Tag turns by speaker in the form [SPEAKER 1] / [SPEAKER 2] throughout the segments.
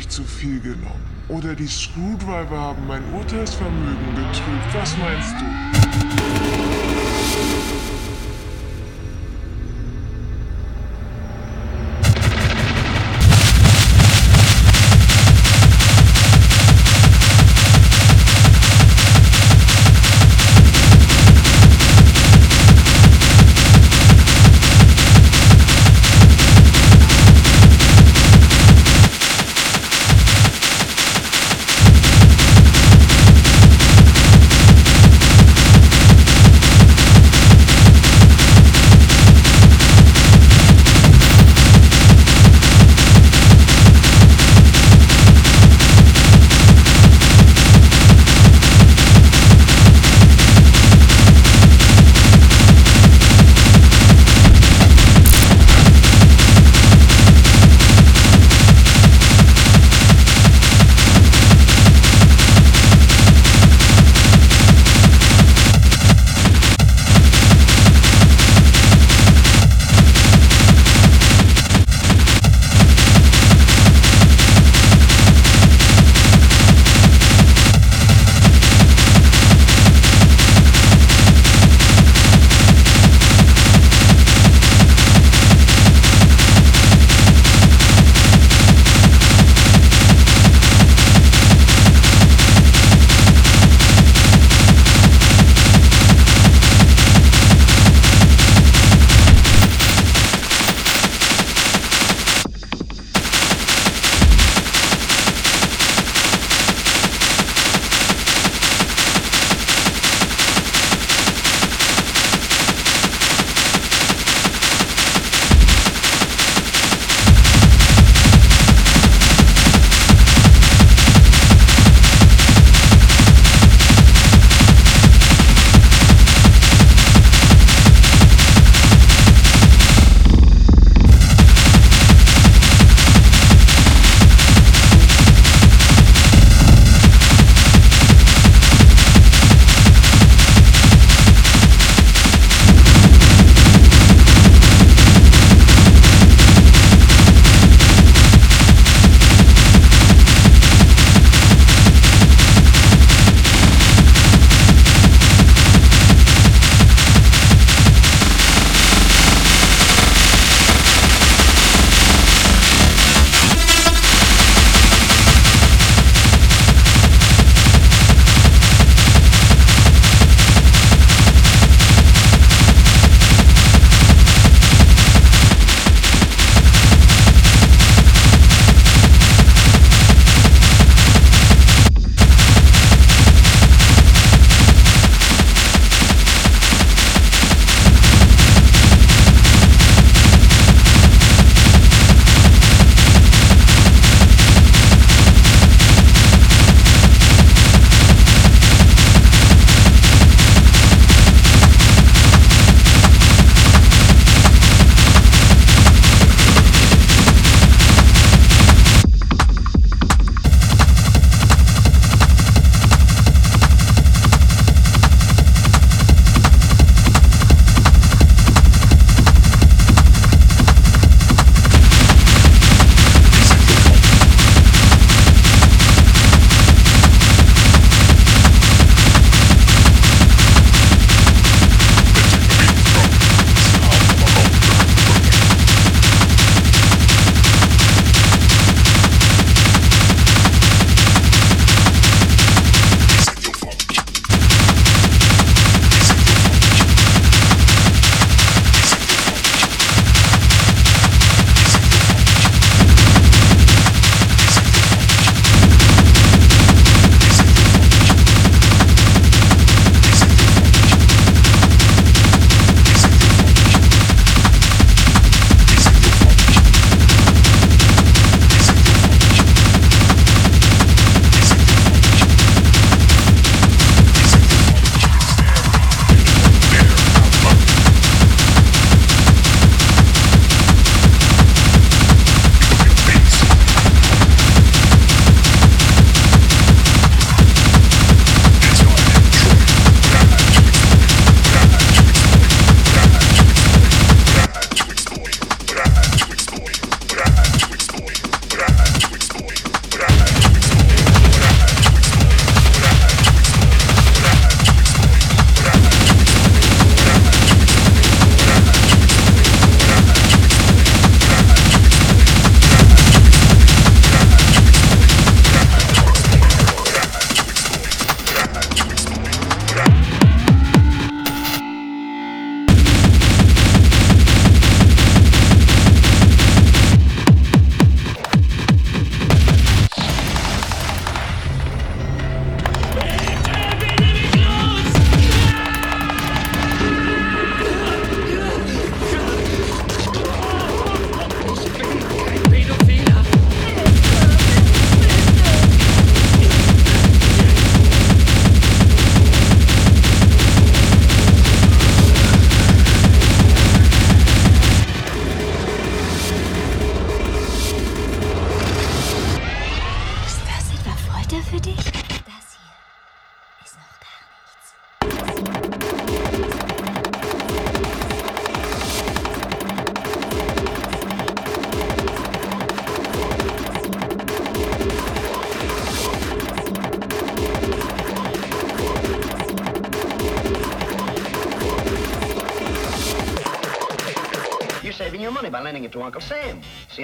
[SPEAKER 1] Ich zu viel genommen. Oder die Screwdriver haben mein Urteilsvermögen getrübt. Was meinst du?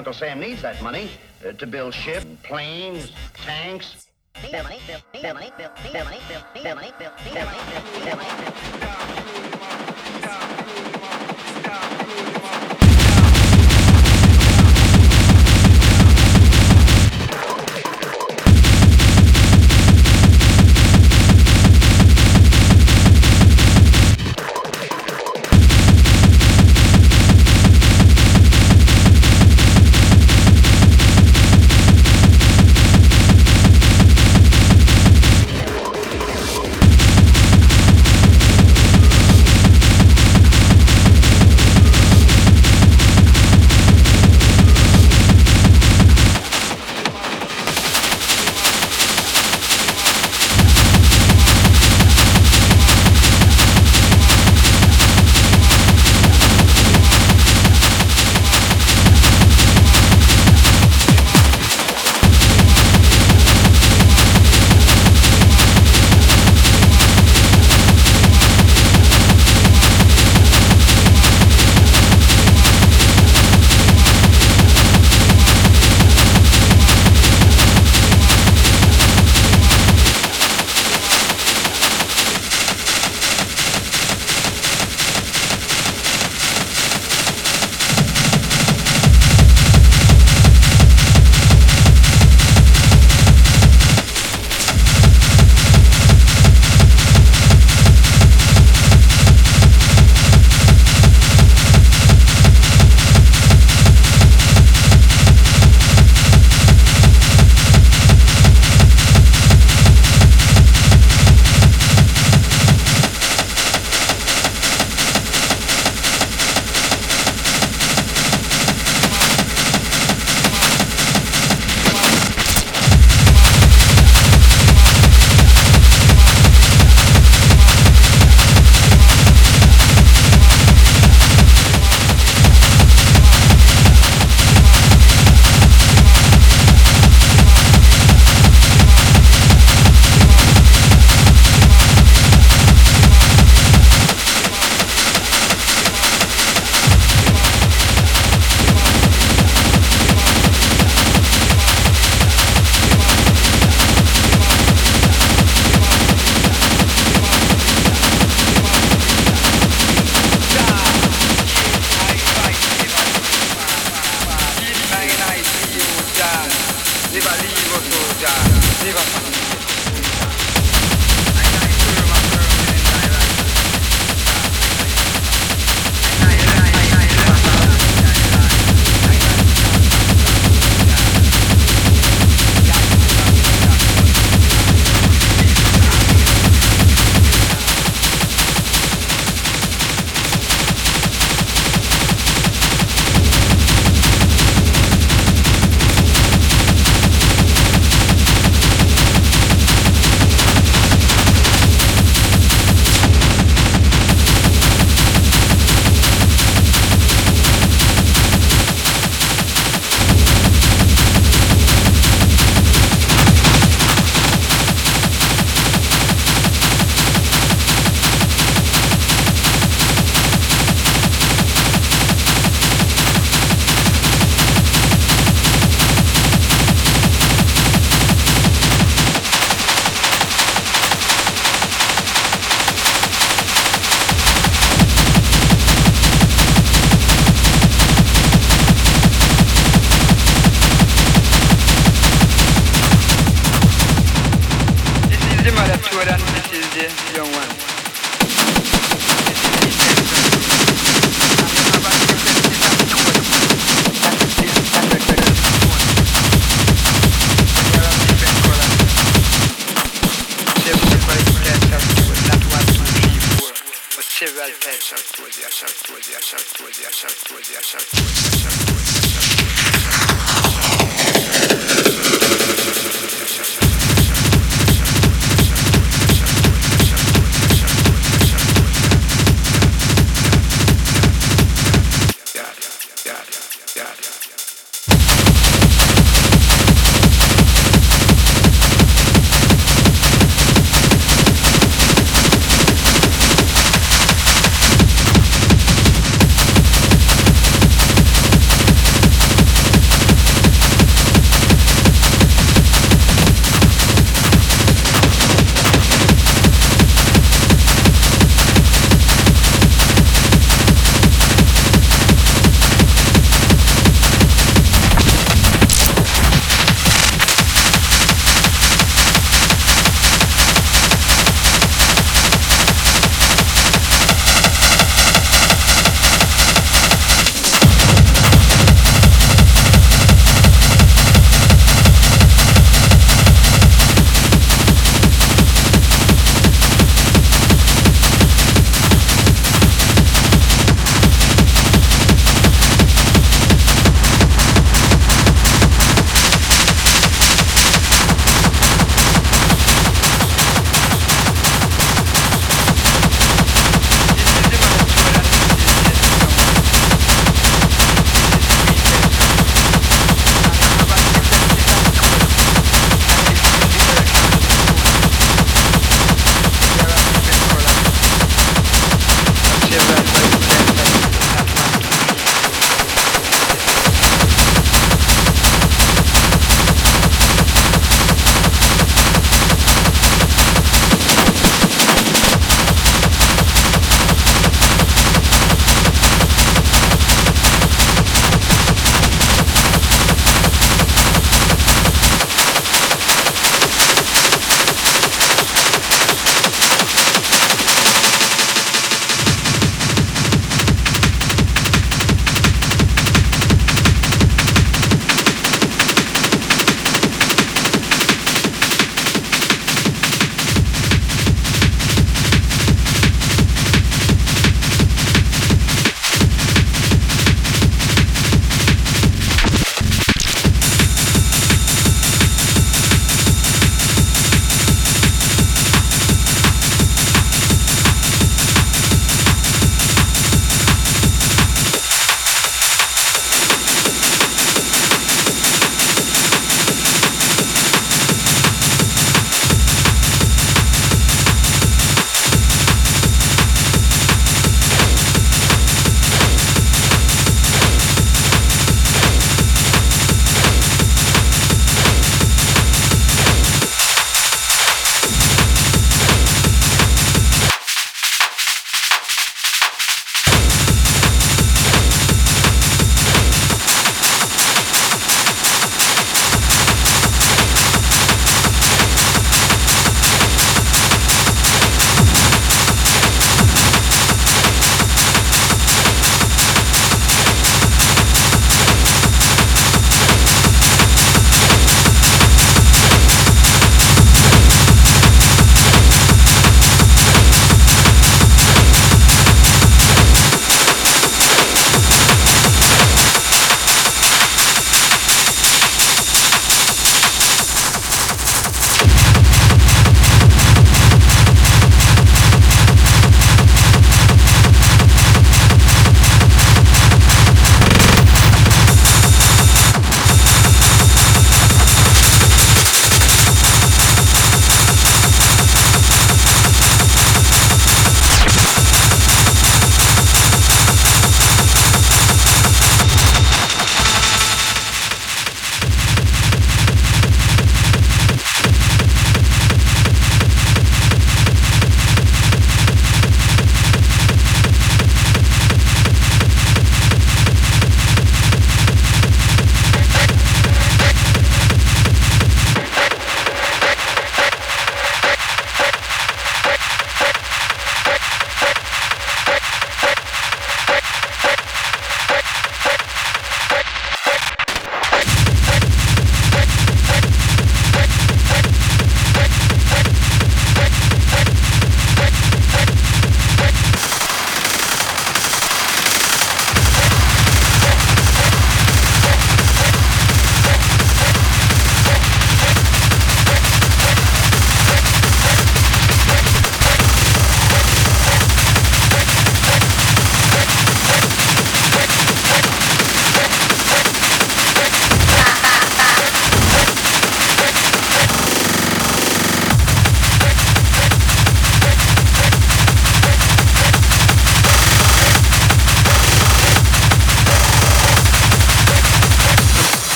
[SPEAKER 2] Uncle Sam needs that money uh, to build ships, planes, tanks. Bill money, bill, bill money, bill, bill money, bill, bill money, bill, bill money, bill, bill money, bill.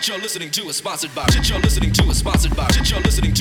[SPEAKER 3] Shit you're listening to is sponsored by. Shit you're listening to is sponsored by. Shit you're listening to.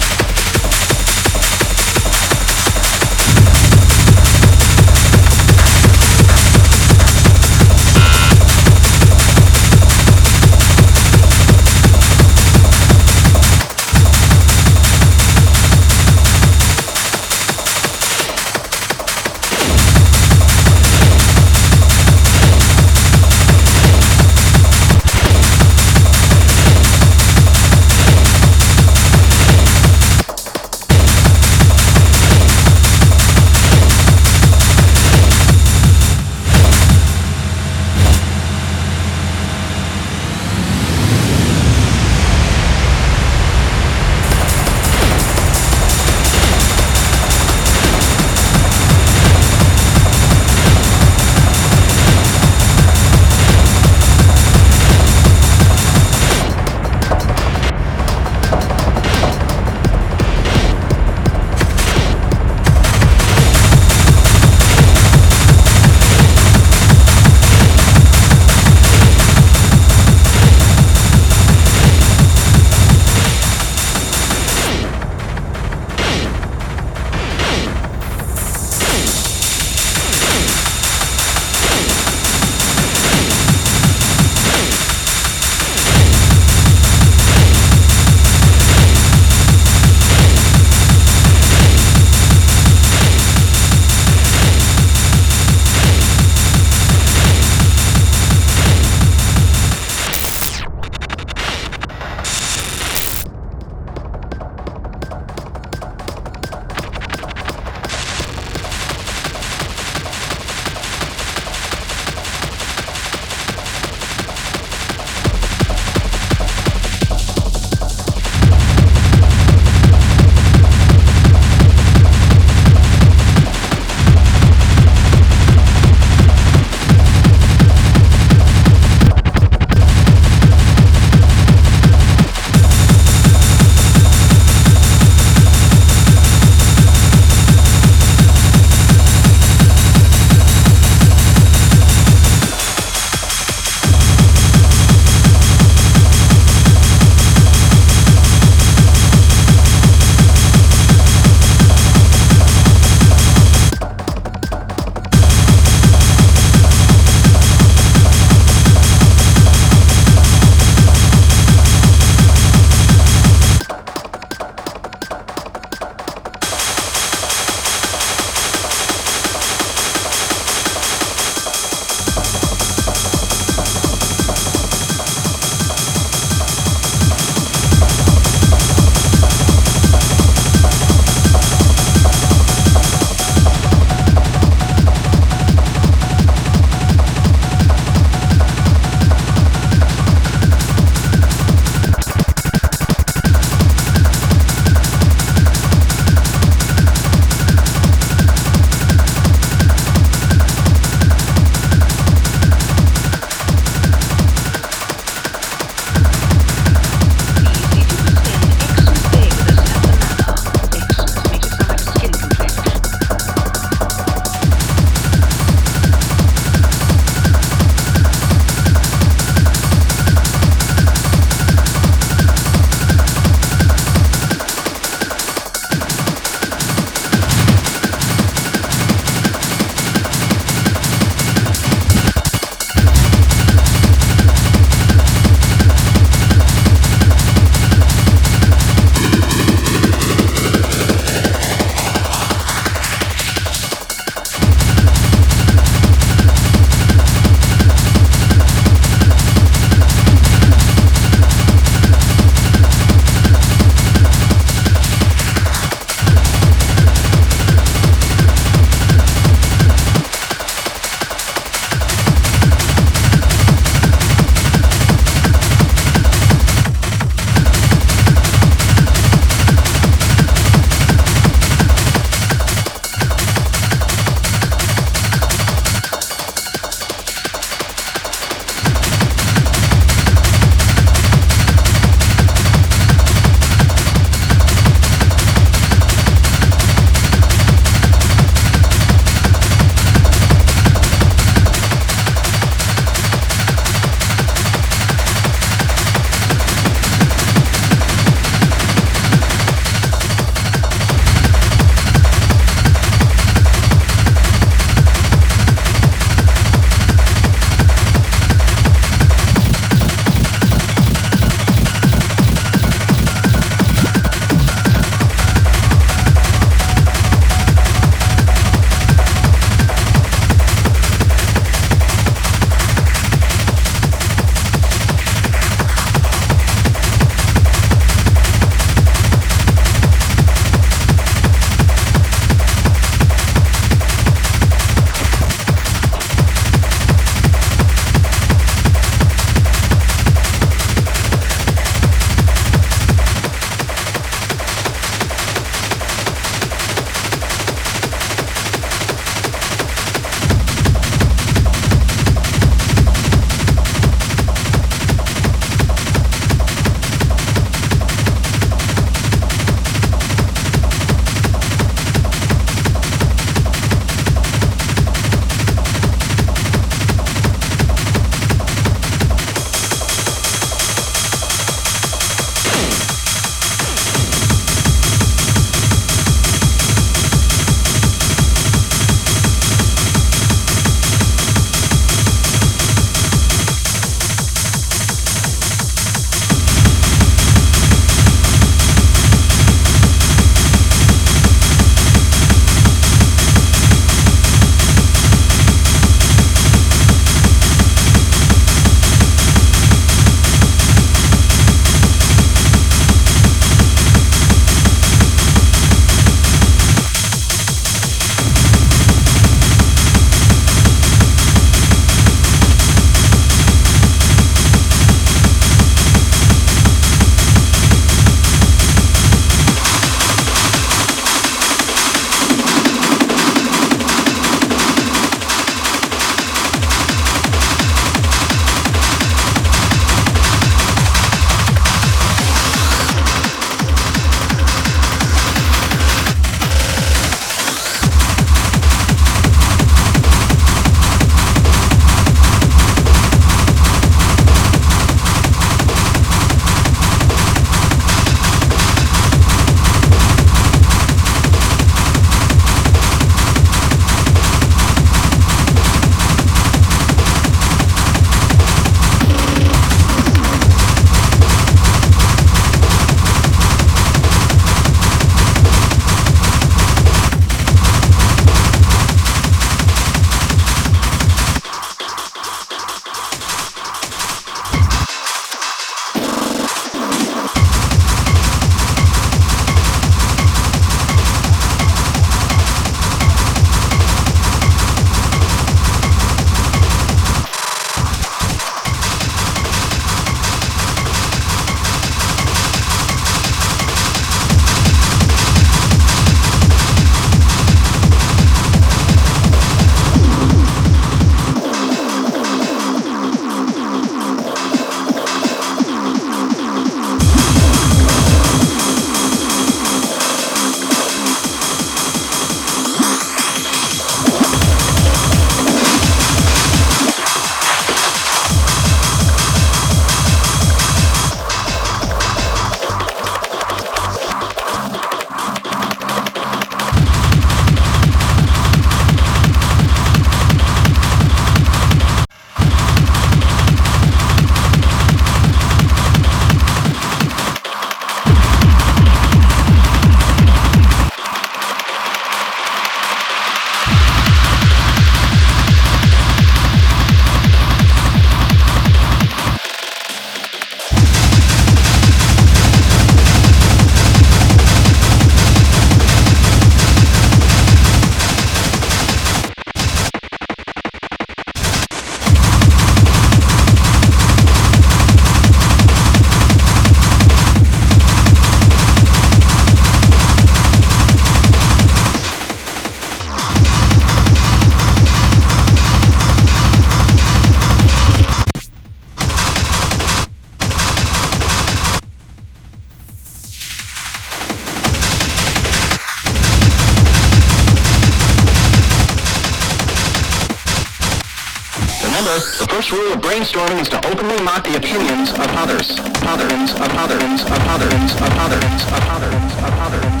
[SPEAKER 4] First rule of brainstorming is to openly mock the opinions of others. Others, of others, of others, of others, of others, of others, of others,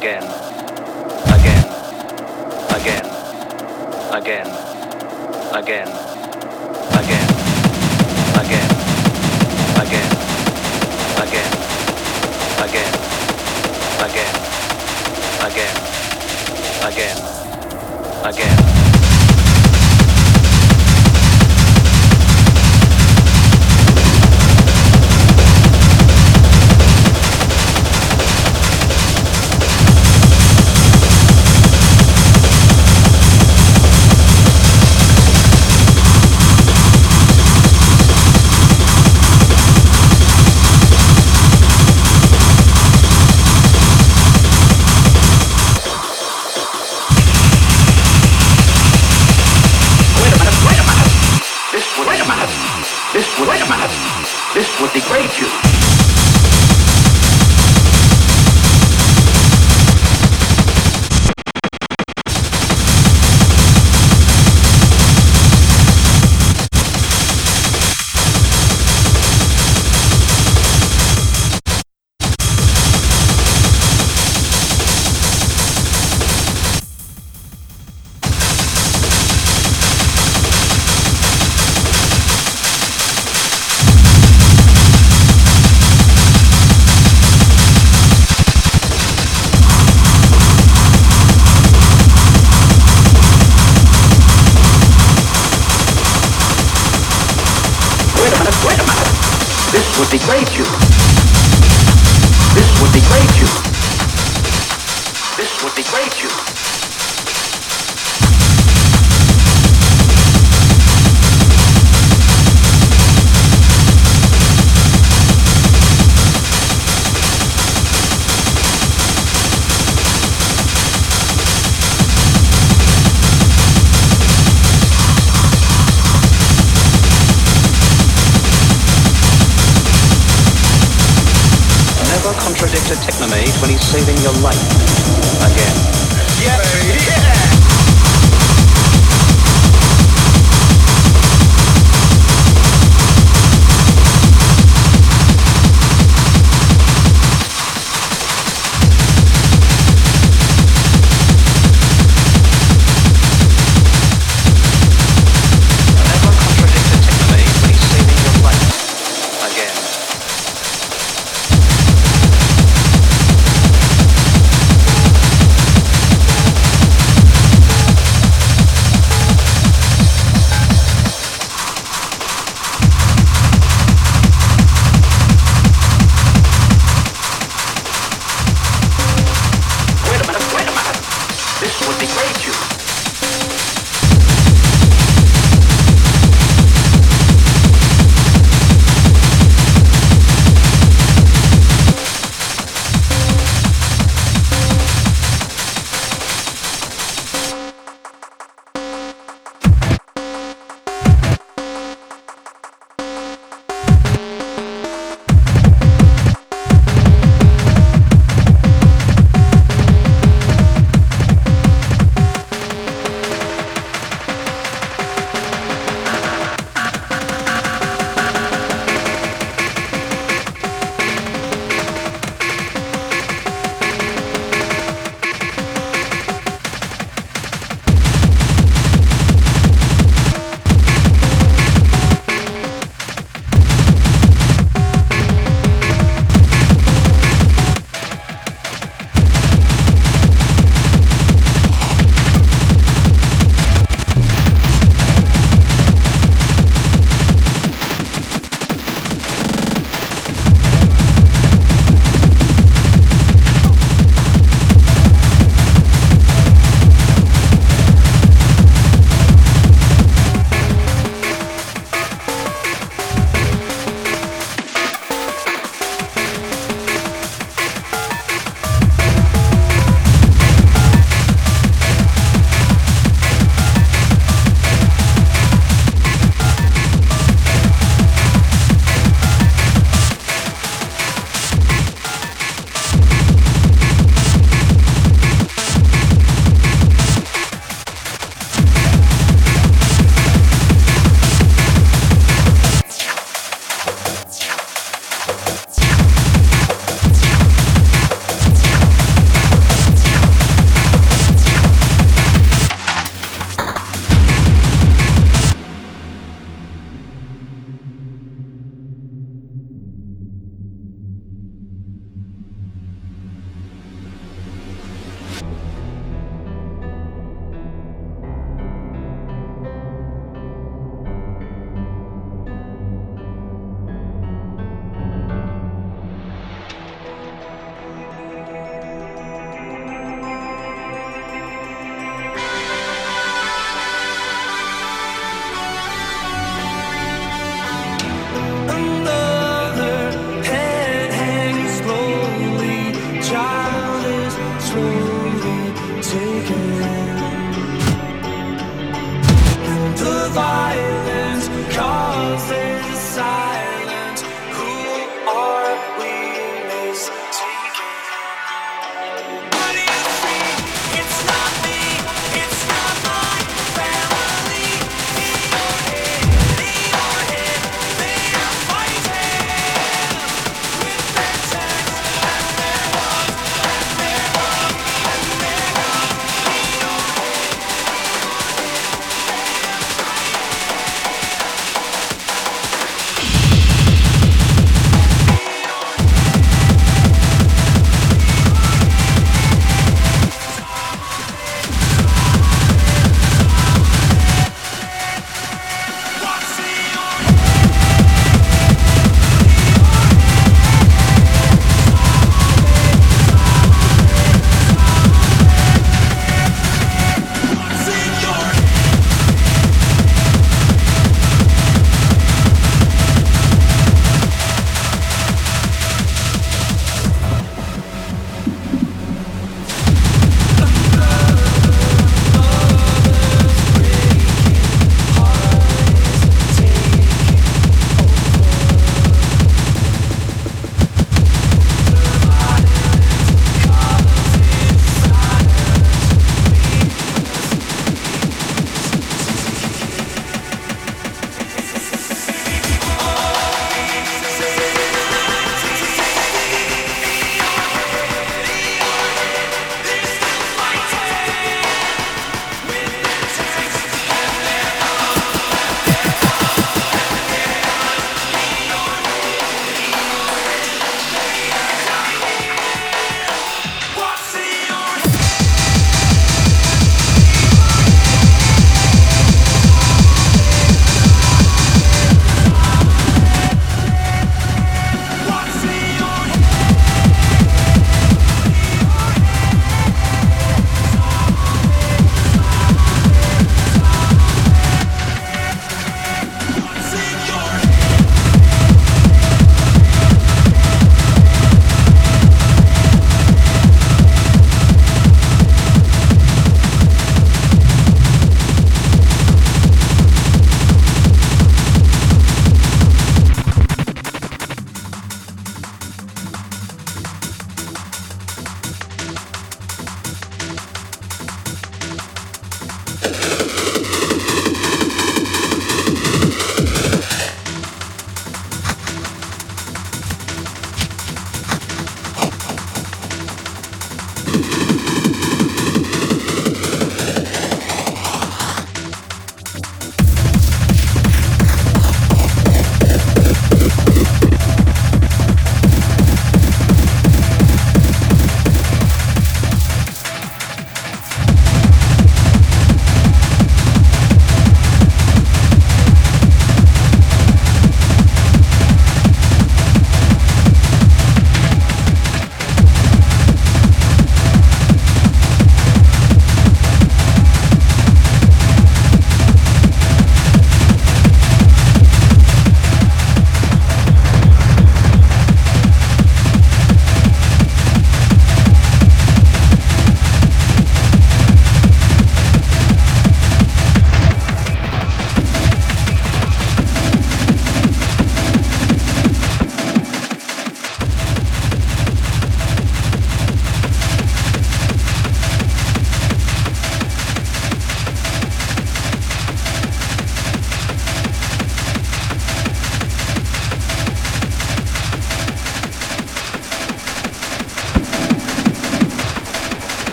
[SPEAKER 3] Again. Again. Again. Again. Again. Again. Again. Again. Again. Again. Again. Again. Again. Again.